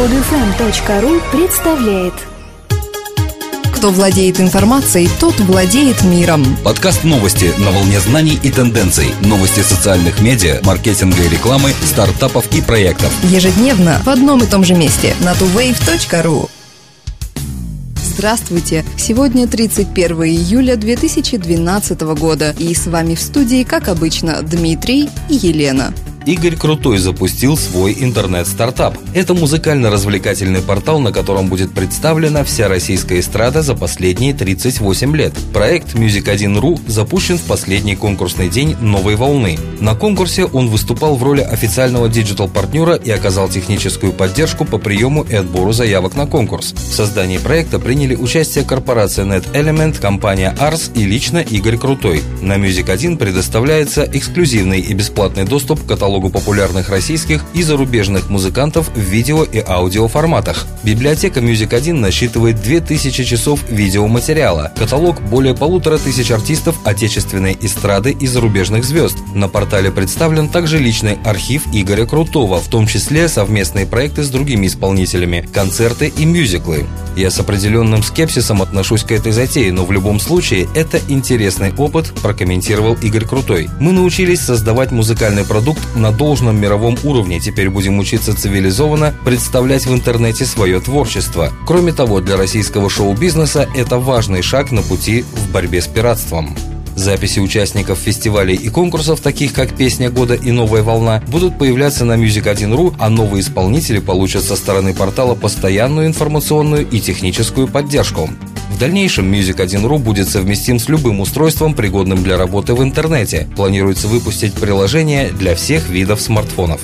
Podfm.ru представляет Кто владеет информацией, тот владеет миром. Подкаст новости на волне знаний и тенденций. Новости социальных медиа, маркетинга и рекламы, стартапов и проектов. Ежедневно в одном и том же месте на tuwave.ru. Здравствуйте! Сегодня 31 июля 2012 года и с вами в студии, как обычно, Дмитрий и Елена. Игорь Крутой запустил свой интернет-стартап. Это музыкально-развлекательный портал, на котором будет представлена вся российская эстрада за последние 38 лет. Проект Music1.ru запущен в последний конкурсный день Новой волны. На конкурсе он выступал в роли официального digital -партнера и оказал техническую поддержку по приему и отбору заявок на конкурс. В создании проекта приняли участие корпорация Net Element, компания Ars и лично Игорь Крутой. На Music1 предоставляется эксклюзивный и бесплатный доступ к каталогу каталогу популярных российских и зарубежных музыкантов в видео и аудио форматах. Библиотека Music1 насчитывает 2000 часов видеоматериала, каталог более полутора тысяч артистов отечественной эстрады и зарубежных звезд. На портале представлен также личный архив Игоря Крутого, в том числе совместные проекты с другими исполнителями, концерты и мюзиклы. Я с определенным скепсисом отношусь к этой затее, но в любом случае это интересный опыт, прокомментировал Игорь Крутой. Мы научились создавать музыкальный продукт на должном мировом уровне. Теперь будем учиться цивилизованно представлять в интернете свое творчество. Кроме того, для российского шоу-бизнеса это важный шаг на пути в борьбе с пиратством. Записи участников фестивалей и конкурсов, таких как «Песня года» и «Новая волна», будут появляться на Music1.ru, а новые исполнители получат со стороны портала постоянную информационную и техническую поддержку. В дальнейшем Music1.ru будет совместим с любым устройством, пригодным для работы в интернете. Планируется выпустить приложение для всех видов смартфонов.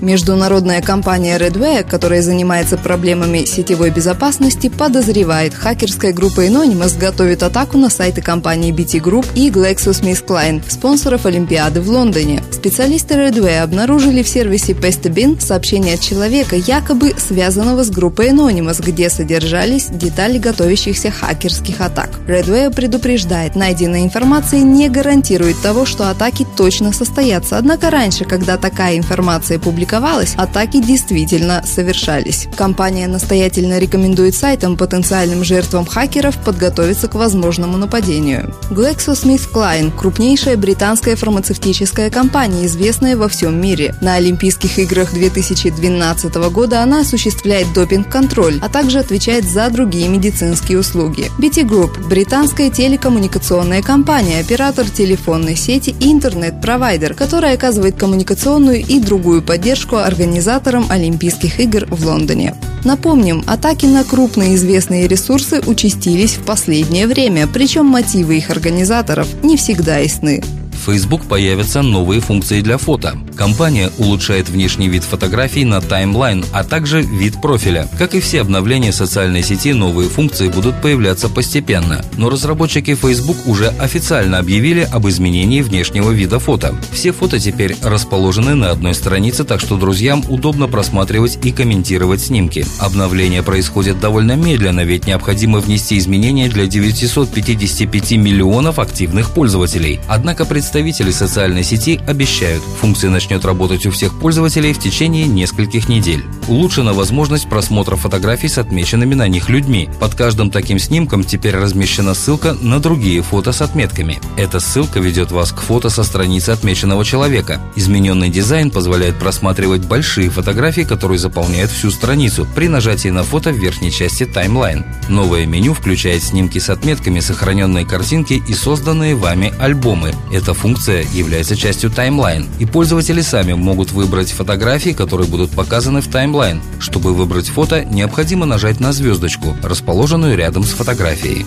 Международная компания Redware, которая занимается проблемами сетевой безопасности, подозревает, хакерская группа Anonymous готовит атаку на сайты компании BT Group и GlaxoSmithKline, спонсоров Олимпиады в Лондоне. Специалисты Redware обнаружили в сервисе Pestabin сообщение от человека, якобы связанного с группой Anonymous, где содержались детали готовящихся хакерских атак. Redware предупреждает, найденная информация не гарантирует того, что атаки точно состоятся. Однако раньше, когда такая информация публиковалась, публиковалось, атаки действительно совершались. Компания настоятельно рекомендует сайтам потенциальным жертвам хакеров подготовиться к возможному нападению. GlaxoSmithKline – крупнейшая британская фармацевтическая компания, известная во всем мире. На Олимпийских играх 2012 года она осуществляет допинг-контроль, а также отвечает за другие медицинские услуги. BT Group – британская телекоммуникационная компания, оператор телефонной сети и интернет-провайдер, которая оказывает коммуникационную и другую поддержку поддержку организаторам Олимпийских игр в Лондоне. Напомним, атаки на крупные известные ресурсы участились в последнее время, причем мотивы их организаторов не всегда ясны. Facebook появятся новые функции для фото. Компания улучшает внешний вид фотографий на таймлайн, а также вид профиля. Как и все обновления социальной сети, новые функции будут появляться постепенно. Но разработчики Facebook уже официально объявили об изменении внешнего вида фото. Все фото теперь расположены на одной странице, так что друзьям удобно просматривать и комментировать снимки. Обновление происходит довольно медленно, ведь необходимо внести изменения для 955 миллионов активных пользователей. Однако представители представители социальной сети обещают, функция начнет работать у всех пользователей в течение нескольких недель. Улучшена возможность просмотра фотографий с отмеченными на них людьми. Под каждым таким снимком теперь размещена ссылка на другие фото с отметками. Эта ссылка ведет вас к фото со страницы отмеченного человека. Измененный дизайн позволяет просматривать большие фотографии, которые заполняют всю страницу при нажатии на фото в верхней части timeline. Новое меню включает снимки с отметками, сохраненные картинки и созданные вами альбомы. Это функция является частью timeline, и пользователи сами могут выбрать фотографии, которые будут показаны в timeline. Чтобы выбрать фото, необходимо нажать на звездочку, расположенную рядом с фотографией.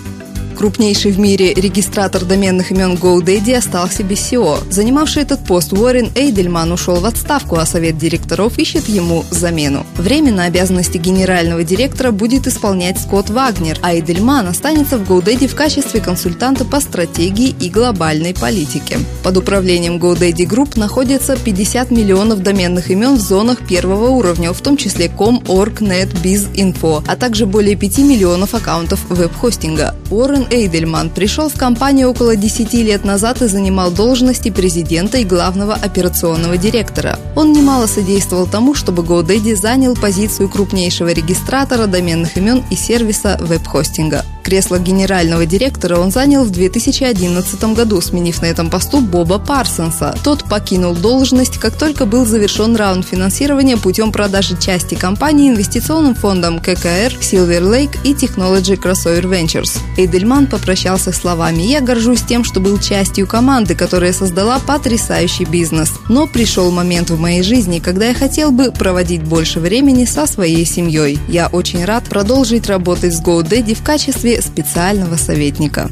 Крупнейший в мире регистратор доменных имен GoDaddy остался без SEO. Занимавший этот пост Уоррен Эйдельман ушел в отставку, а совет директоров ищет ему замену. Временно обязанности генерального директора будет исполнять Скотт Вагнер, а Эйдельман останется в GoDaddy в качестве консультанта по стратегии и глобальной политике. Под управлением GoDaddy Group находится 50 миллионов доменных имен в зонах первого уровня, в том числе com, org, net, biz, info, а также более 5 миллионов аккаунтов веб-хостинга. Уоррен Эйдельман пришел в компанию около 10 лет назад и занимал должности президента и главного операционного директора. Он немало содействовал тому, чтобы GoDaddy занял позицию крупнейшего регистратора доменных имен и сервиса веб-хостинга. Кресло генерального директора он занял в 2011 году, сменив на этом посту Боба Парсонса. Тот покинул должность, как только был завершен раунд финансирования путем продажи части компании инвестиционным фондам ККР, Silver Lake и Technology Crossover Ventures. Эйдельман попрощался словами «Я горжусь тем, что был частью команды, которая создала потрясающий бизнес. Но пришел момент в моей жизни, когда я хотел бы проводить больше времени со своей семьей. Я очень рад продолжить работать с GoDaddy в качестве специального советника.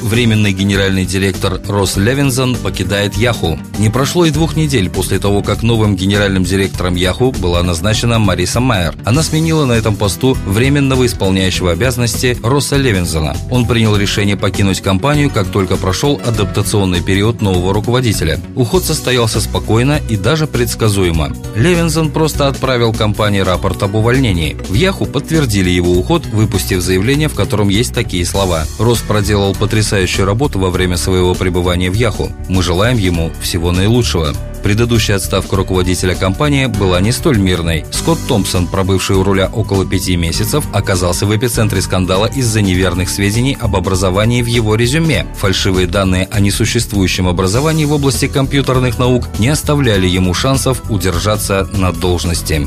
Временный генеральный директор Росс Левинзон покидает Яху. Не прошло и двух недель после того, как новым генеральным директором Яху была назначена Мариса Майер. Она сменила на этом посту временного исполняющего обязанности Росса Левинзона. Он принял решение покинуть компанию, как только прошел адаптационный период нового руководителя. Уход состоялся спокойно и даже предсказуемо. Левинзон просто отправил компании рапорт об увольнении. В Яху подтвердили его уход, выпустив заявление, в котором есть такие слова. Росс проделал потрясающий потрясающую работу во время своего пребывания в Яху. Мы желаем ему всего наилучшего. Предыдущая отставка руководителя компании была не столь мирной. Скотт Томпсон, пробывший у руля около пяти месяцев, оказался в эпицентре скандала из-за неверных сведений об образовании в его резюме. Фальшивые данные о несуществующем образовании в области компьютерных наук не оставляли ему шансов удержаться на должности.